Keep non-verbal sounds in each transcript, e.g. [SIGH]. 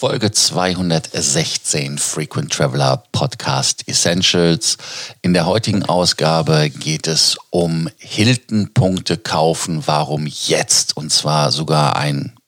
Folge 216 Frequent Traveler Podcast Essentials. In der heutigen Ausgabe geht es um Hilton-Punkte kaufen. Warum jetzt? Und zwar sogar ein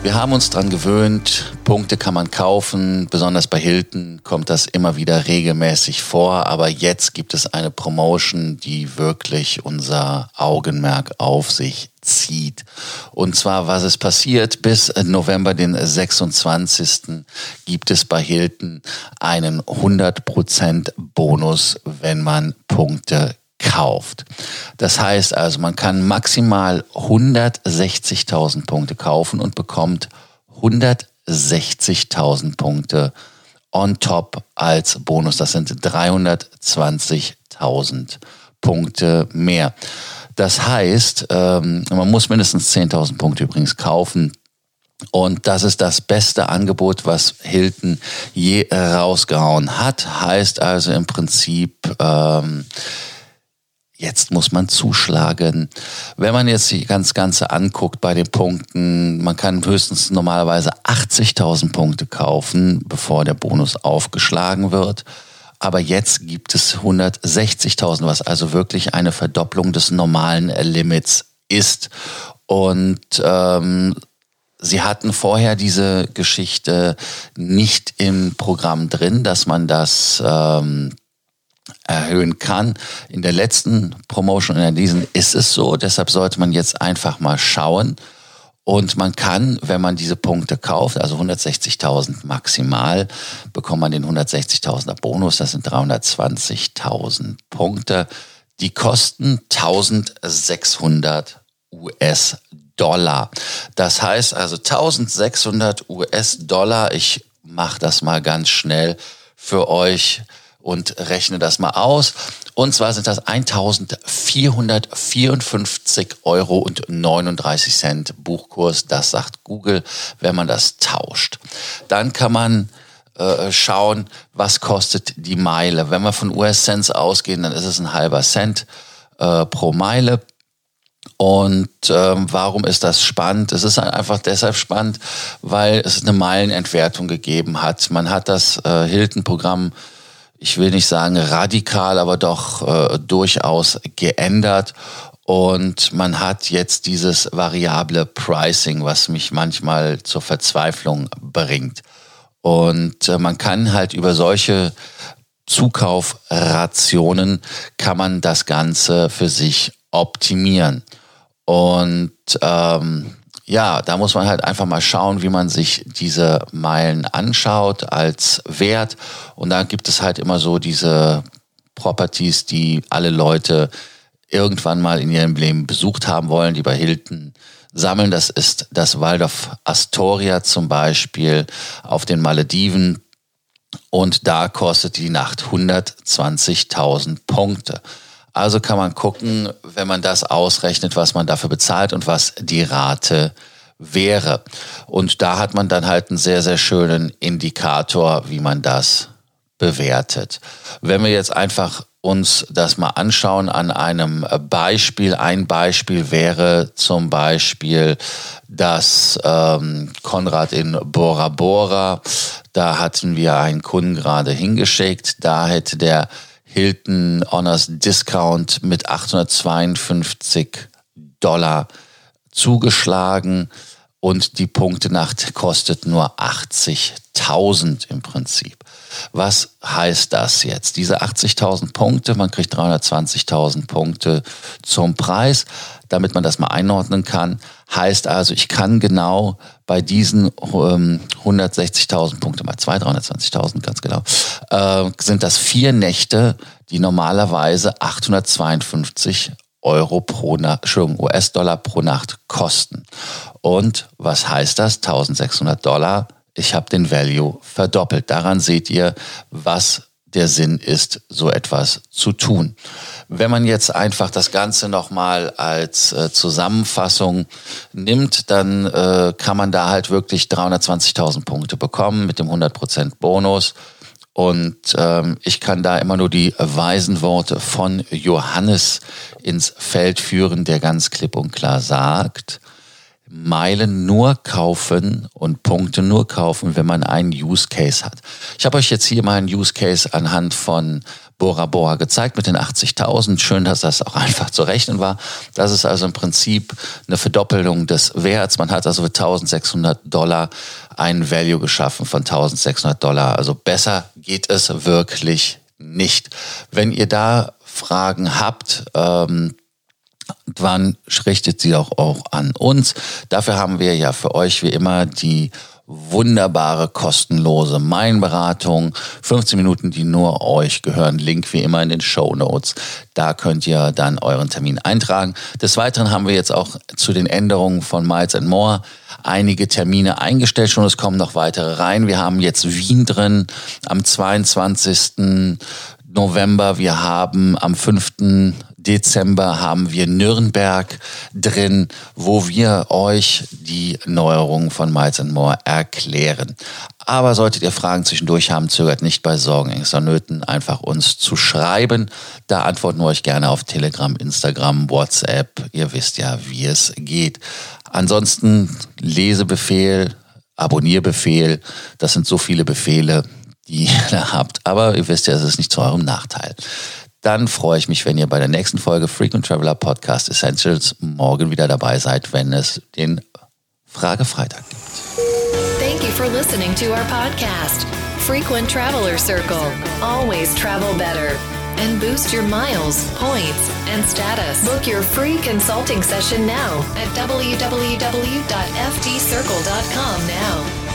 Wir haben uns dran gewöhnt, Punkte kann man kaufen, besonders bei Hilton kommt das immer wieder regelmäßig vor, aber jetzt gibt es eine Promotion, die wirklich unser Augenmerk auf sich zieht. Und zwar, was es passiert, bis November den 26. gibt es bei Hilton einen 100% Bonus, wenn man Punkte kauft. Das heißt also, man kann maximal 160.000 Punkte kaufen und bekommt 160.000 Punkte on top als Bonus. Das sind 320.000 Punkte mehr. Das heißt, ähm, man muss mindestens 10.000 Punkte übrigens kaufen. Und das ist das beste Angebot, was Hilton je rausgehauen hat. Heißt also im Prinzip, ähm, Jetzt muss man zuschlagen. Wenn man jetzt die ganz Ganze anguckt bei den Punkten, man kann höchstens normalerweise 80.000 Punkte kaufen, bevor der Bonus aufgeschlagen wird. Aber jetzt gibt es 160.000, was also wirklich eine Verdopplung des normalen Limits ist. Und ähm, Sie hatten vorher diese Geschichte nicht im Programm drin, dass man das ähm, erhöhen kann. In der letzten Promotion, in diesen ist es so. Deshalb sollte man jetzt einfach mal schauen. Und man kann, wenn man diese Punkte kauft, also 160.000 maximal, bekommt man den 160.000er Bonus. Das sind 320.000 Punkte. Die kosten 1600 US-Dollar. Das heißt also 1600 US-Dollar. Ich mache das mal ganz schnell für euch und rechne das mal aus. Und zwar sind das 1454 Euro und 39 Cent Buchkurs. Das sagt Google, wenn man das tauscht. Dann kann man äh, schauen, was kostet die Meile. Wenn wir von US-Cents ausgehen, dann ist es ein halber Cent äh, pro Meile. Und ähm, warum ist das spannend? Es ist einfach deshalb spannend, weil es eine Meilenentwertung gegeben hat. Man hat das äh, Hilton-Programm ich will nicht sagen radikal, aber doch äh, durchaus geändert. Und man hat jetzt dieses variable Pricing, was mich manchmal zur Verzweiflung bringt. Und äh, man kann halt über solche Zukaufrationen kann man das Ganze für sich optimieren. Und ähm, ja, da muss man halt einfach mal schauen, wie man sich diese Meilen anschaut als Wert. Und da gibt es halt immer so diese Properties, die alle Leute irgendwann mal in ihrem Leben besucht haben wollen, die bei Hilton sammeln. Das ist das Waldorf Astoria zum Beispiel auf den Malediven. Und da kostet die Nacht 120.000 Punkte. Also kann man gucken, wenn man das ausrechnet, was man dafür bezahlt und was die Rate wäre. Und da hat man dann halt einen sehr, sehr schönen Indikator, wie man das bewertet. Wenn wir jetzt einfach uns das mal anschauen an einem Beispiel. Ein Beispiel wäre zum Beispiel das ähm, Konrad in Bora Bora. Da hatten wir einen Kunden gerade hingeschickt. Da hätte der Hilton Honors Discount mit 852 Dollar zugeschlagen und die Punktenacht kostet nur 80.000 im Prinzip. Was heißt das jetzt? Diese 80.000 Punkte, man kriegt 320.000 Punkte zum Preis, damit man das mal einordnen kann. Heißt also, ich kann genau bei diesen ähm, 160.000 Punkte mal zwei, 320.000 ganz genau, äh, sind das vier Nächte, die normalerweise 852 Euro pro Nacht, US-Dollar pro Nacht kosten. Und was heißt das? 1600 Dollar. Ich habe den Value verdoppelt. Daran seht ihr, was der Sinn ist, so etwas zu tun. Wenn man jetzt einfach das Ganze nochmal als äh, Zusammenfassung nimmt, dann äh, kann man da halt wirklich 320.000 Punkte bekommen mit dem 100% Bonus. Und ähm, ich kann da immer nur die weisen Worte von Johannes ins Feld führen, der ganz klipp und klar sagt, Meilen nur kaufen und Punkte nur kaufen, wenn man einen Use Case hat. Ich habe euch jetzt hier mal einen Use Case anhand von Bora Bora gezeigt mit den 80.000. Schön, dass das auch [LAUGHS] einfach zu rechnen war. Das ist also im Prinzip eine Verdoppelung des Werts. Man hat also für 1600 Dollar einen Value geschaffen von 1600 Dollar. Also besser geht es wirklich nicht. Wenn ihr da Fragen habt, ähm, wann richtet sie auch, auch an uns. Dafür haben wir ja für euch wie immer die wunderbare kostenlose Mainberatung. 15 Minuten, die nur euch gehören. Link wie immer in den Show Notes. Da könnt ihr dann euren Termin eintragen. Des Weiteren haben wir jetzt auch zu den Änderungen von Miles and More einige Termine eingestellt schon. Es kommen noch weitere rein. Wir haben jetzt Wien drin am 22. November. Wir haben am 5. Dezember haben wir Nürnberg drin, wo wir euch die Neuerungen von Miles More erklären. Aber solltet ihr Fragen zwischendurch haben, zögert nicht bei Sorgen, Ängsten Nöten, einfach uns zu schreiben. Da antworten wir euch gerne auf Telegram, Instagram, WhatsApp. Ihr wisst ja, wie es geht. Ansonsten Lesebefehl, Abonnierbefehl, das sind so viele Befehle, die [LAUGHS] ihr da habt. Aber ihr wisst ja, es ist nicht zu eurem Nachteil dann freue ich mich, wenn ihr bei der nächsten Folge Frequent Traveler Podcast Essentials morgen wieder dabei seid, wenn es den Frage Freitag gibt. Thank you for listening to our podcast, Frequent Traveler Circle. Always travel better and boost your miles, points, and status. Book your free consulting session now at www.ftcircle.com now.